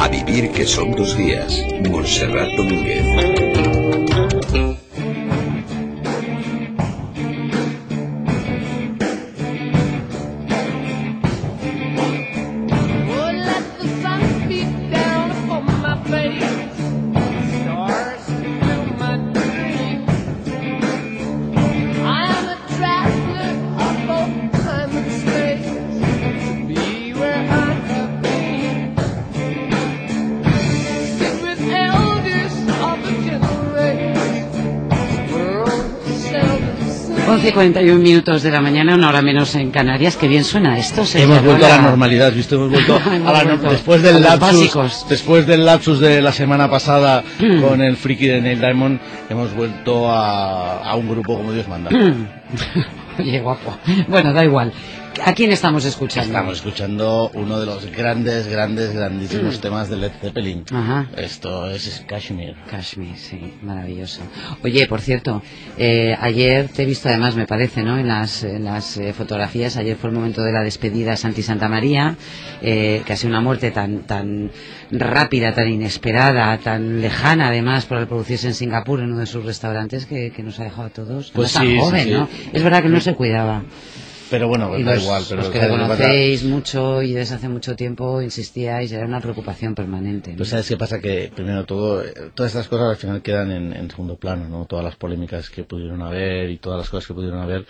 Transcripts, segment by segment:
A vivir que son dos días. Montserrat Domínguez. Y 41 minutos de la mañana, una hora menos en Canarias. Qué bien suena esto. Hemos vuelto a la normalidad, ¿visto? Hemos vuelto a la después del lapsus, después del lapsus de la semana pasada mm. con el friki de Neil Diamond, hemos vuelto a, a un grupo como Dios manda. Mm. Oye, guapo. Bueno, da igual. ¿A quién estamos escuchando? Estamos escuchando uno de los grandes, grandes, grandísimos mm. temas de Led Zeppelin. Esto es Kashmir. Kashmir, sí, maravilloso. Oye, por cierto, eh, ayer te he visto además, me parece, ¿no? En las, las eh, fotografías, ayer fue el momento de la despedida a Santi Santa María, eh, que ha sido una muerte tan, tan rápida, tan inesperada, tan lejana además por el producirse en Singapur, en uno de sus restaurantes, que, nos ha dejado a todos. Pues tan joven, ¿no? Es verdad que no se cuidaba. Pero bueno, da igual. Pero los que conocéis mucho y desde hace mucho tiempo insistíais, era una preocupación permanente. Pues sabes qué pasa, que primero todo, todas estas cosas al final quedan en, en segundo plano, ¿no? Todas las polémicas que pudieron haber y todas las cosas que pudieron haber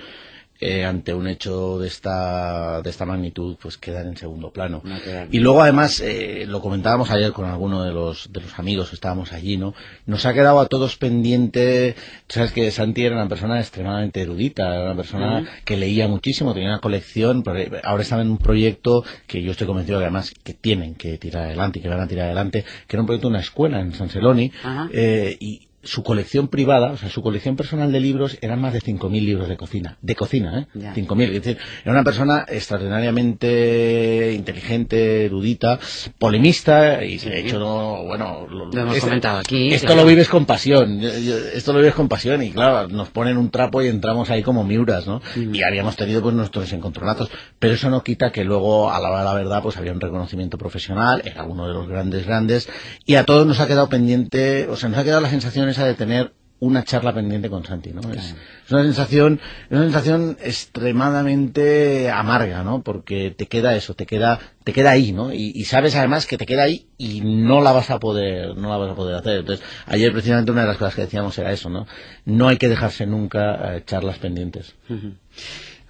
eh, ante un hecho de esta, de esta magnitud, pues quedan en segundo plano. y luego, además, eh, lo comentábamos ayer con alguno de los, de los amigos que estábamos allí, ¿no? Nos ha quedado a todos pendiente, sabes que Santi era una persona extremadamente erudita, era una persona que leía muchísimo, tenía una colección, pero ahora estaba en un proyecto que yo estoy convencido que además que tienen que tirar adelante y que van a tirar adelante, que era un proyecto de una escuela en San Celoni, eh, y, su colección privada, o sea, su colección personal de libros eran más de 5.000 libros de cocina. De cocina, ¿eh? 5.000. Es decir, era una persona extraordinariamente inteligente, erudita, polemista, y de hecho, no, bueno... Lo, hemos comentado aquí. Esto lo vives con pasión, esto lo vives con pasión, y claro, nos ponen un trapo y entramos ahí como miuras, ¿no? Mm. Y habíamos tenido pues nuestros encontronazos, pero eso no quita que luego, a la hora de la verdad, pues había un reconocimiento profesional, era uno de los grandes, grandes, y a todos nos ha quedado pendiente, o sea, nos ha quedado la sensación de tener una charla pendiente con Santi, ¿no? Es, una sensación, una sensación extremadamente amarga, ¿no? Porque te queda eso, te queda, te queda ahí, ¿no? Y, sabes además que te queda ahí y no la vas a poder, no la vas a poder hacer. Entonces, ayer precisamente una de las cosas que decíamos era eso, ¿no? No hay que dejarse nunca eh, charlas pendientes.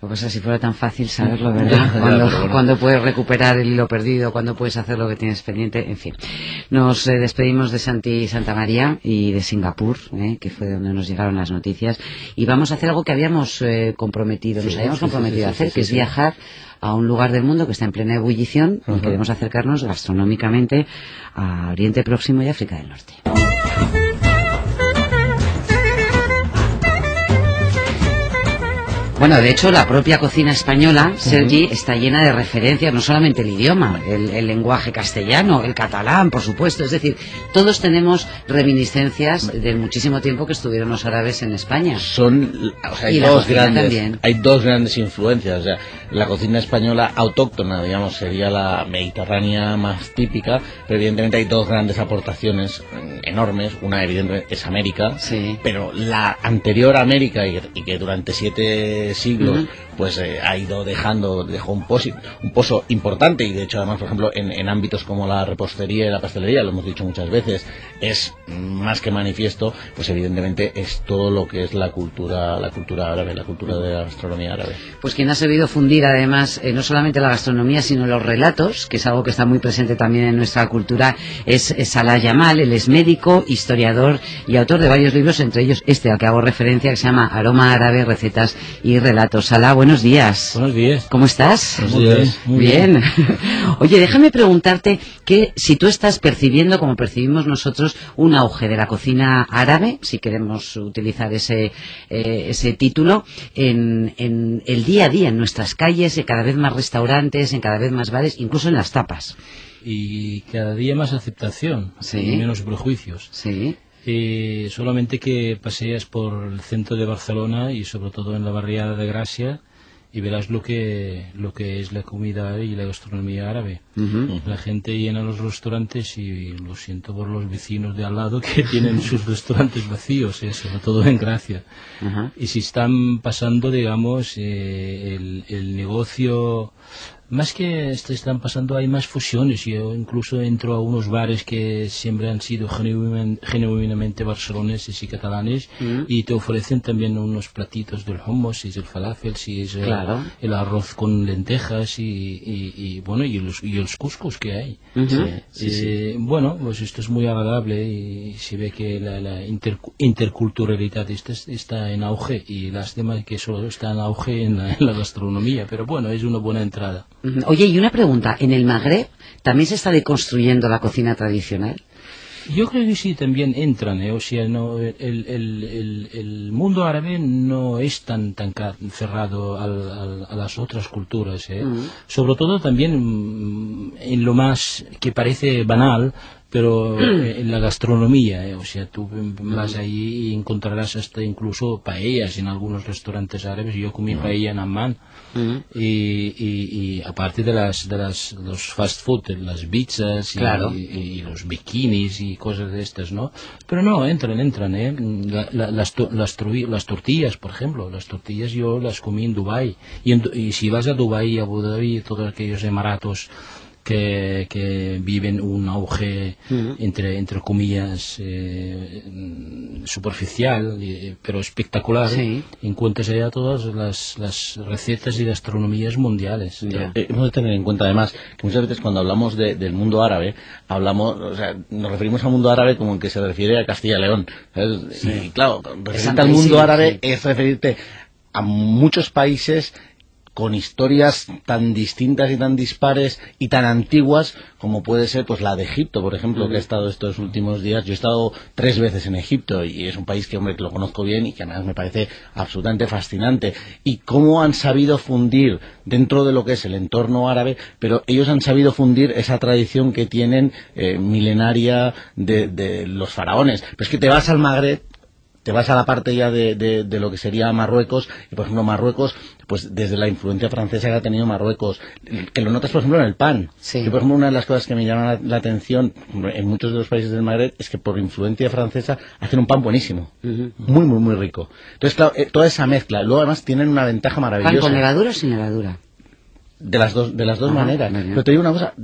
Pues si fuera tan fácil saberlo, ¿verdad? Cuando, puedes recuperar el hilo perdido, cuando puedes hacer lo que tienes pendiente, en fin. Nos eh, despedimos de Santi Santa María y de Singapur, eh, que fue donde nos llegaron las noticias, y vamos a hacer algo que habíamos eh, comprometido, nos habíamos comprometido a hacer, que es viajar a un lugar del mundo que está en plena ebullición y queremos acercarnos gastronómicamente a Oriente Próximo y África del Norte. Bueno, de hecho, la propia cocina española, Sergi, está llena de referencias, no solamente el idioma, el, lenguaje castellano, el catalán, por supuesto. Es decir, todos tenemos reminiscencias del muchísimo tiempo que estuvieron los árabes en España. Son, o sea, hay, dos grandes, hay dos grandes influencias. O sea, la cocina española autóctona, digamos, sería la mediterránea más típica, pero evidentemente hay dos grandes aportaciones enormes. Una, evidentemente, es América, sí. pero la anterior América, y, y que durante siete siglos pues eh, ha ido dejando, dejó un, pozo, un pozo importante y de hecho además, por ejemplo, en, ámbitos como la repostería y la pastelería, lo hemos dicho muchas veces, es más que manifiesto, pues evidentemente es todo lo que es la cultura, la cultura árabe, la cultura de la gastronomía árabe. Pues quien ha sabido fundir además eh, no solamente la gastronomía, sino los relatos, que es algo que está muy presente también en nuestra cultura, es, Salah Yamal, él es médico, historiador y autor de varios libros, entre ellos este al que hago referencia, que se llama Aroma Árabe, Recetas y Relatos. Salah, buenos días. Buenos días. ¿Cómo estás? Buenos días. Muy bien. Oye, déjame preguntarte que si tú estás percibiendo, como percibimos nosotros, un auge de la cocina árabe, si queremos utilizar ese, eh, ese título, en, en, el día a día, en nuestras calles, en cada vez más restaurantes, en cada vez más bares, incluso en las tapas. Y cada día más aceptación y menos prejuicios. Sí. Eh, solamente que paseas por el centro de Barcelona y sobre todo en la barriada de Gracia y verás lo que lo que es la comida y la gastronomía árabe. La gente llena los restaurantes y lo siento por los vecinos de al lado que tienen sus restaurantes vacíos, eh, sobre todo en Gracia. Y si están pasando, digamos, eh, el, el negocio más que están pasando hay más fusiones. Yo incluso entro a unos bares que siempre han sido genuinamente barceloneses y catalanes mm. y te ofrecen también unos platitos del hummus si es el falafel si es el, arroz con lentejas y, bueno y los, y los cuscos que hay. Eh, bueno pues esto es muy agradable y se ve que la, interculturalidad está, está, en auge y las demás que solo está en auge en la gastronomía pero bueno es una buena entrada Oye, y una pregunta, ¿en el Magreb también se está deconstruyendo la cocina tradicional? Yo creo que sí, también entran, ¿eh? o sea, no, el, mundo árabe no es tan, tan cerrado a las otras culturas, ¿eh? sobre todo también mm, en lo más que parece banal, pero en la gastronomía, ¿eh? o sea, tú vas ahí y encontrarás hasta incluso paellas en algunos restaurantes árabes. Yo comí paella en Amman y, aparte de las de las los fast food, las pizzas y, los bikinis y cosas de estas, ¿no? Pero no, entran, entran, ¿eh? las, las, tortillas, por ejemplo, las tortillas yo las comí en Dubai y, y si vas a Dubai, a Abu Dhabi, todos aquellos emaratos que, que viven un auge entre, entre comillas eh, superficial pero espectacular. Encuentras allá todas las, las recetas y gastronomías mundiales. Eh, hemos de tener en cuenta además que muchas veces cuando hablamos del mundo árabe hablamos o sea nos referimos al mundo árabe como el que se refiere a Castilla y León y claro referirte al mundo árabe es referirte a muchos países con historias tan distintas y tan dispares y tan antiguas como puede ser pues la de Egipto, por ejemplo, que he estado estos últimos días. Yo he estado tres veces en Egipto y es un país que, hombre, que lo conozco bien y que además me parece absolutamente fascinante. Y cómo han sabido fundir dentro de lo que es el entorno árabe, pero ellos han sabido fundir esa tradición que tienen eh, milenaria de, de los faraones. Pero es que te vas al Magreb te vas a la parte ya de, de, lo que sería Marruecos, y por ejemplo Marruecos, pues desde la influencia francesa que ha tenido Marruecos, que lo notas por ejemplo en el pan, que por ejemplo una de las cosas que me llama la, atención en muchos de los países del Magreb es que por influencia francesa hacen un pan buenísimo, muy muy muy rico. Entonces claro, eh, toda esa mezcla, luego además tienen una ventaja maravillosa. ¿Pan con levadura o sin levadura? de las dos de las dos maneras pero te digo una cosa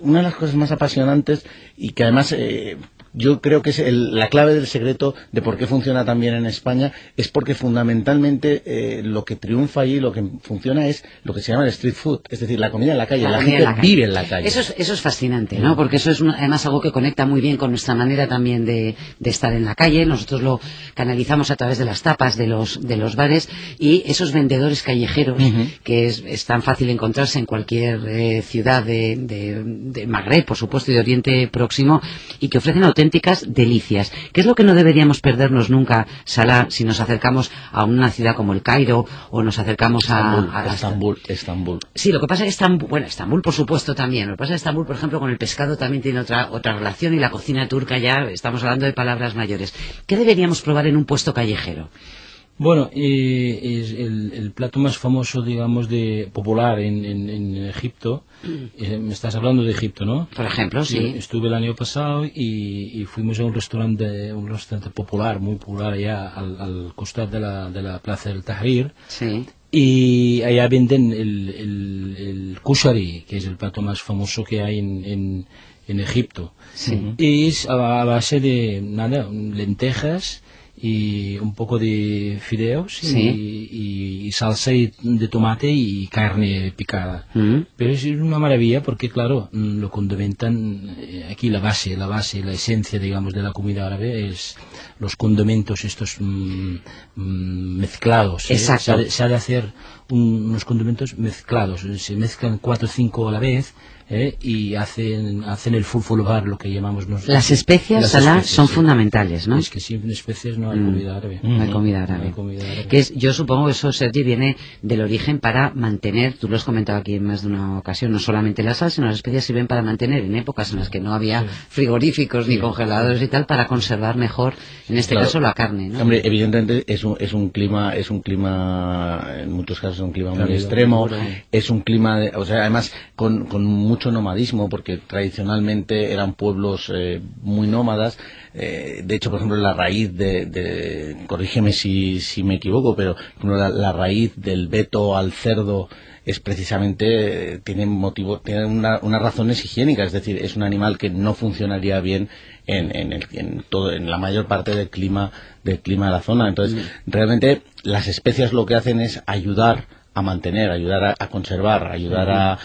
una de las cosas más apasionantes y que además eh, yo creo que es la clave del secreto de por qué funciona tan bien en España es porque fundamentalmente eh, lo que triunfa allí, lo que funciona es lo que se llama el street food, es decir, la comida en la calle, la, gente vive en la calle. Eso es, eso es fascinante, ¿no? Porque eso es además algo que conecta muy bien con nuestra manera también de, estar en la calle. Nosotros lo canalizamos a través de las tapas de los, de los bares y esos vendedores callejeros que es, tan fácil encontrarse en cualquier eh, ciudad de, de, Magreb, por supuesto, y de Oriente Próximo y que ofrecen auténticos auténticas delicias. ¿Qué es lo que no deberíamos perdernos nunca, Salah, si nos acercamos a una ciudad como el Cairo o nos acercamos a, Estambul, Estambul, Sí, lo que pasa es que Estambul, bueno, Estambul por supuesto también. Lo que pasa es que Estambul, por ejemplo, con el pescado también tiene otra, otra relación y la cocina turca ya, estamos hablando de palabras mayores. ¿Qué deberíamos probar en un puesto callejero? Bueno, eh, es el, plato más famoso, digamos, de popular en, en, Egipto. Mm. Eh, me estás hablando de Egipto, ¿no? Por ejemplo, sí. estuve el año pasado y, fuimos a un restaurante, un restaurante popular, muy popular allá al, al costado de la, de la plaza del Tahrir. Sí. Y allá venden el, el, el kushari, que es el plato más famoso que hay en, en, Egipto. Sí. Y es a base de, nada, lentejas y un poco de fideos y, salsa de tomate y carne picada. Mm. Pero es una maravilla porque, claro, mm, lo condimentan eh, aquí la base, la base, la esencia, digamos, de la comida árabe es los condimentos estos mm, mezclados. ¿eh? Se, ha de, hacer unos condimentos mezclados, se mezclan cuatro o cinco a la vez ¿eh? y hacen, hacen el fulfulvar, lo que llamamos nosotros. Las especias, son fundamentales, ¿no? Es que sin especias no hay mm. comida árabe. No hay comida árabe. Que es, yo supongo que eso, Sergi, viene del origen para mantener, tú lo has comentado aquí en más de una ocasión, no solamente la sal, sino las especias sirven para mantener en épocas en las que no había frigoríficos ni congeladores y tal, para conservar mejor, en este caso, la carne, ¿no? Hombre, evidentemente es un, es un clima, es un clima en muchos casos es un clima muy extremo, es un clima, o sea, además con, con, mucho nomadismo, porque tradicionalmente eran pueblos eh, muy nómadas. Eh, de hecho, por ejemplo, la raíz de, corrígeme si, si me equivoco, pero la, raíz del veto al cerdo es precisamente tiene motivo tiene unas razones higiénicas es decir es un animal que no funcionaría bien en, en, todo, en la mayor parte del clima, del clima de la zona. Entonces, mm. realmente las especias lo que hacen es ayudar a mantener, ayudar a, conservar, ayudar a,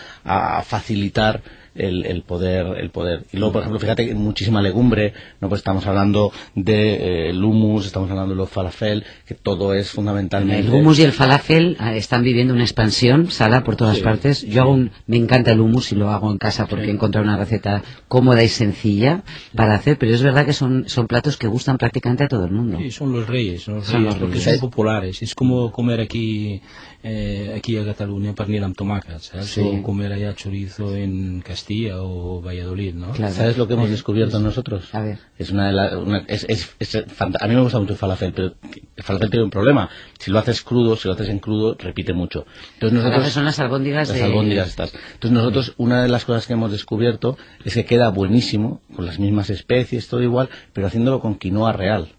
a facilitar el, el, poder el poder. Y luego por ejemplo fíjate muchísima legumbre no pues estamos hablando de eh, humus estamos hablando de los falafel que todo es fundamentalmente el humus y el falafel ah, están viviendo una expansión sala por todas partes. Yo hago me encanta el humus y lo hago en casa porque he encontrado una receta cómoda y sencilla para hacer pero es verdad que son son platos que gustan prácticamente a todo el mundo. Sí son los reyes, son los reyes porque son populares. Es como comer aquí eh, aquí a Cataluña pernil amb tomàquets, o comer allá chorizo en Castilla o Valladolid, ¿no? ¿Sabes lo que hemos descubierto nosotros? A ver. Es una de una, es, es, a mí me gusta mucho el falafel, pero el falafel tiene un problema. Si lo haces crudo, si lo haces en crudo, repite mucho. Entonces nosotros, son las albóndigas las albóndigas estas. Entonces nosotros, una de las cosas que hemos descubierto es que queda buenísimo, con las mismas especies, todo igual, pero haciéndolo con quinoa real.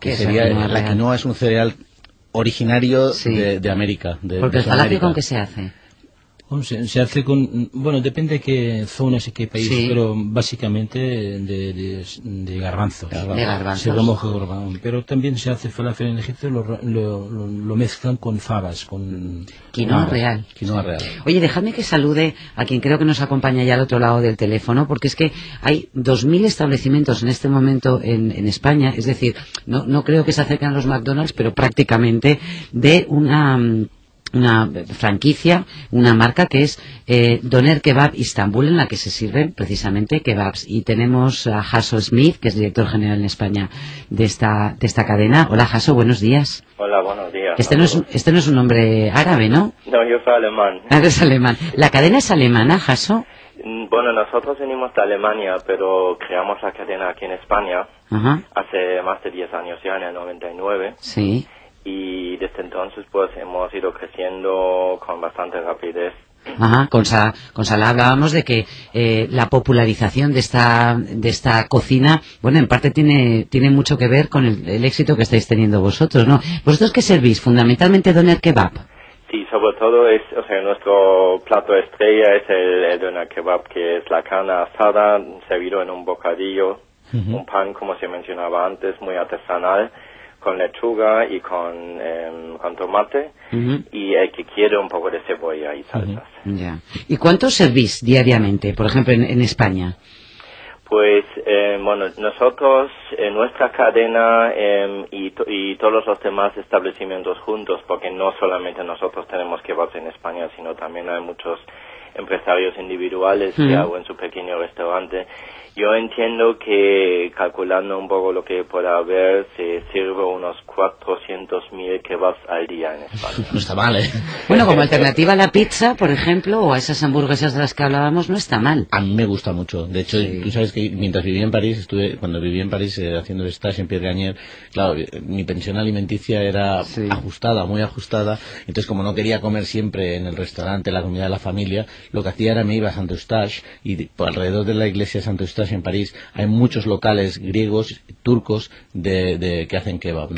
Que sería, la quinoa es un cereal originario de, América. De, Porque el falafel con qué se hace. Se, hace con, bueno, depende de qué zonas y qué país, pero básicamente de, de, garbanzos. De garbanzos. Se remoja Pero también se hace falafel en Egipto, lo, lo, lo, mezclan con fabas, con... Quinoa real. Quinoa real. Oye, dejadme que salude a quien creo que nos acompaña ya al otro lado del teléfono, porque es que hay 2.000 establecimientos en este momento en, en España, es decir, no, no creo que se acerquen a los McDonald's, pero prácticamente de una una franquicia, una marca que es eh, Doner Kebab Istanbul, en la que se sirven precisamente kebabs. Y tenemos a Hasso Smith, que es director general en España de esta, de esta cadena. Hola Hasso, buenos días. Hola, buenos días. Este no, es, este no es un nombre árabe, ¿no? No, yo soy alemán. Ah, eres alemán. ¿La cadena es alemana, Hasso? Mm, bueno, nosotros venimos de Alemania, pero creamos la cadena aquí en España hace más de 10 años ya, en el 99. Sí y desde entonces pues hemos ido creciendo con bastante rapidez. Ajá, con, Sa, con Sala hablábamos de que eh, la popularización de esta, de esta cocina, bueno, en parte tiene, tiene mucho que ver con el, éxito que estáis teniendo vosotros, ¿no? ¿Vosotros qué servís? ¿Fundamentalmente doner kebab? Sí, sobre todo es, o sea, nuestro plato estrella es el, doner kebab, que es la carne asada servido en un bocadillo, un pan, como se mencionaba antes, muy artesanal con lechuga y con, em, con tomate y el que quiere un poco de cebolla y salsas. ¿Y cuántos servís diariamente, por ejemplo, en, España? Pues, eh, bueno, nosotros, en nuestra cadena y, y, todos los demás establecimientos juntos, porque no solamente nosotros tenemos que kebabs en España, sino también hay muchos empresarios individuales que hago en su pequeño restaurante, yo entiendo que calculando un poco lo que pueda haber, se sirve unos 400.000 kebabs al día en España. No está mal, ¿eh? Bueno, como alternativa a la pizza, por ejemplo, o a esas hamburguesas de las que hablábamos, no está mal. A mí me gusta mucho. De hecho, tú sabes que mientras vivía en París, estuve cuando vivía en París eh, haciendo el stage en Pierre claro, mi pensión alimenticia era ajustada, muy ajustada. Entonces, como no quería comer siempre en el restaurante, la comida de la familia, lo que hacía era me iba a Santo Eustache y por alrededor de la iglesia de Santo Eustache en París hay muchos locales griegos, turcos, de, que hacen kebab.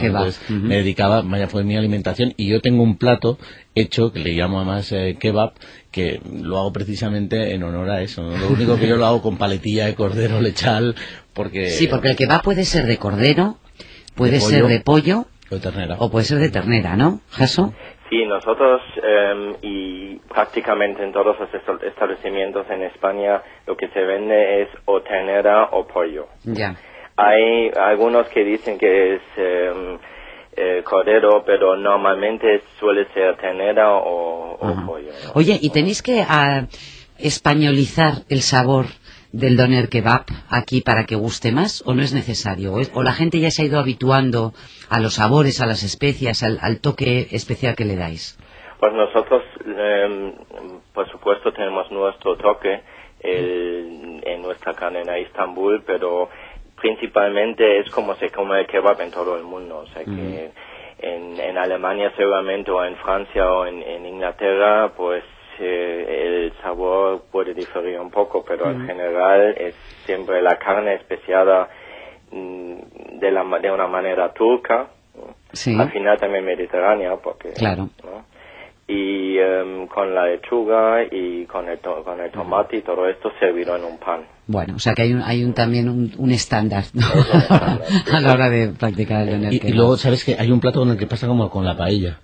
me dedicaba, vaya, fue mi alimentación y yo tengo un plato hecho que le llamo además eh, kebab que lo hago precisamente en honor a eso. Lo único que yo lo hago con paletilla de cordero lechal porque... Sí, porque el kebab puede ser de cordero, puede ser de pollo o de ternera. O puede ser de ternera, ¿no, Jaso? Sí, nosotros em, y prácticamente en todos los establecimientos en España lo que se vende es o ternera o pollo. Ya. Hay algunos que dicen que es em, eh, cordero, pero normalmente suele ser ternera o, pollo. Oye, ¿y tenéis que ah, españolizar el sabor del doner kebab aquí para que guste más o no es necesario? ¿O, la gente ya se ha ido habituando a los sabores, a las especias, al, toque especial que le dais? Pues nosotros, em, por supuesto, tenemos nuestro toque en nuestra cadena Estambul, pero principalmente es como se come el kebab en todo el mundo. O sea que en, en Alemania seguramente o en Francia o en, en Inglaterra, pues eh, el sabor puede diferir un poco, pero en general es siempre la carne especiada mm, de, la, de una manera turca, Sí. al final también mediterránea, porque Claro. ¿no? y em, con la lechuga y con el, to- con el tomate y todo esto servido en un pan. Bueno, o sea que hay, un, hay un, también un, un estándar ¿no? a la hora de practicar el doner Y, y luego, ¿sabes que Hay un plato con el que pasa como con la paella.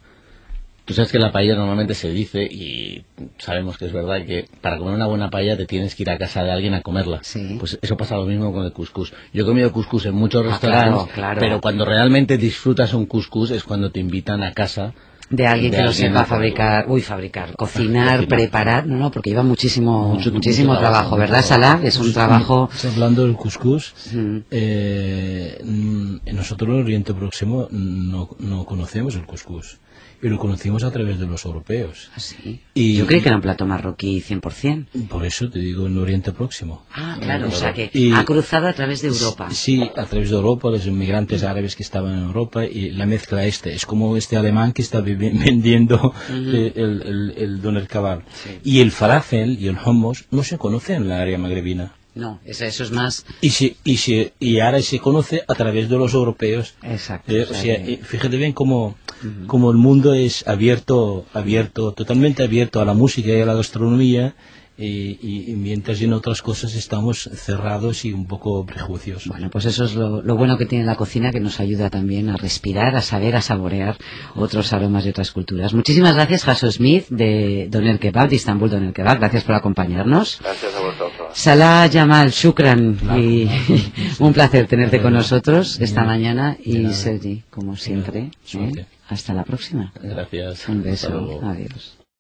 Tú sabes que la paella normalmente se dice, y sabemos que es verdad, que para comer una buena paella te tienes que ir a casa de alguien a comerla. Sí. Pues eso pasa lo mismo con el couscous. Yo he comido couscous en muchos Ah, restaurantes, claro, claro. pero cuando realmente disfrutas un couscous es cuando te invitan a casa de alguien de que lo sepa a- fabricar, uy, fabricar, cocinar, Cocinar. preparar, no, no, porque lleva muchísimo, Mucho- muchísimo mucho trabajo, trabajo, ¿verdad, Salah? Es un trabajo, hablando del couscous. Mm. Eh, mm, nosotros en Oriente Próximo no, no conocemos el couscous. Y lo conocimos a través de los europeos. así. Y- Yo creí que era un plato marroquí 100%. Por eso te digo en Oriente Próximo. Ah, claro, o sea que Y- ha cruzado a través de Europa. Sí, a través de Europa, los inmigrantes árabes que estaban en Europa y la mezcla este. Es como este alemán que está vivi- vendiendo eh, el, el, el doner kebab. Y el falafel y el hummus no se conocen en la área magrebina. No, eso, eso es más, Y, se, y, se, y ahora se conoce a través de los europeos. exacto. Eh, o sea eh, fíjate bien cómo, cómo el mundo es abierto, abierto, totalmente abierto a la música y a la gastronomía, y, y- mientras en otras cosas estamos cerrados y un poco prejuiciosos. Bueno, pues eso es lo, lo bueno que tiene la cocina, que nos ayuda también a respirar, a saber, a saborear otros aromas de otras culturas. Muchísimas gracias, Jaso Smith, de Doner Kebab, de Istanbul Doner Kebab. Gracias por acompañarnos. Gracias a vosotros. Salah Yamal, Shukran, y un placer tenerte con nosotros esta mañana. Y Sergi, como siempre, ¿eh? Hasta la próxima. Gracias. Un beso. Adiós.